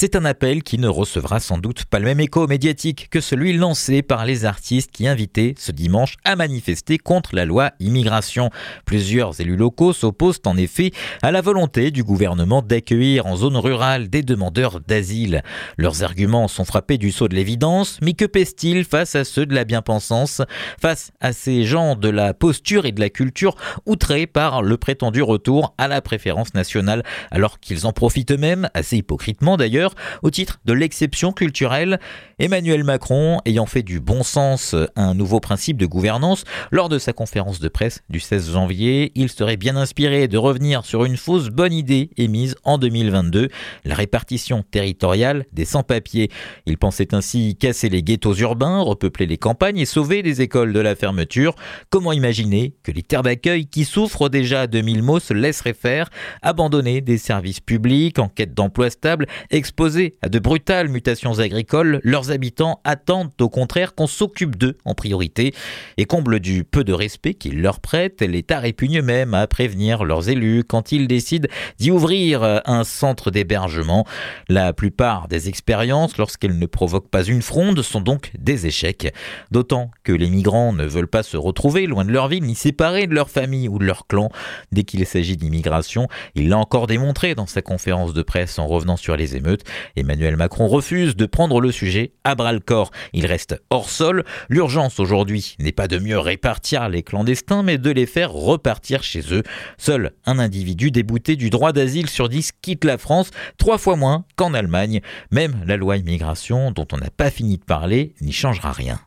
C'est un appel qui ne recevra sans doute pas le même écho médiatique que celui lancé par les artistes qui invitaient ce dimanche à manifester contre la loi immigration. Plusieurs élus locaux s'opposent en effet à la volonté du gouvernement d'accueillir en zone rurale des demandeurs d'asile. Leurs arguments sont frappés du sceau de l'évidence, mais que pèse-t-il face à ceux de la bien-pensance, face à ces gens de la posture et de la culture outrés par le prétendu retour à la préférence nationale, alors qu'ils en profitent eux-mêmes, assez hypocritement d'ailleurs, au titre de l'exception culturelle. Emmanuel Macron ayant fait du bon sens un nouveau principe de gouvernance lors de sa conférence de presse du 16 janvier, il serait bien inspiré de revenir sur une fausse bonne idée émise en 2022, la répartition territoriale des sans-papiers. Il pensait ainsi casser les ghettos urbains, repeupler les campagnes et sauver des écoles de la fermeture. Comment imaginer que les terres d'accueil qui souffrent déjà de mille mots se laisseraient faire, abandonner des services publics en quête d'emploi stable, Exposés à de brutales mutations agricoles, leurs habitants attendent au contraire qu'on s'occupe d'eux en priorité. Et comble du peu de respect qu'ils leur prêtent, l'État répugne même à prévenir leurs élus quand ils décident d'y ouvrir un centre d'hébergement. La plupart des expériences, lorsqu'elles ne provoquent pas une fronde, sont donc des échecs. D'autant que les migrants ne veulent pas se retrouver loin de leur ville, ni séparés de leur famille ou de leur clan. Dès qu'il s'agit d'immigration, il l'a encore démontré dans sa conférence de presse en revenant sur les émeutes. Emmanuel Macron refuse de prendre le sujet à bras le corps. Il reste hors sol. L'urgence aujourd'hui n'est pas de mieux répartir les clandestins, mais de les faire repartir chez eux. Seul un individu débouté du droit d'asile sur 10 quitte la France, trois fois moins qu'en Allemagne. Même la loi immigration, dont on n'a pas fini de parler, n'y changera rien.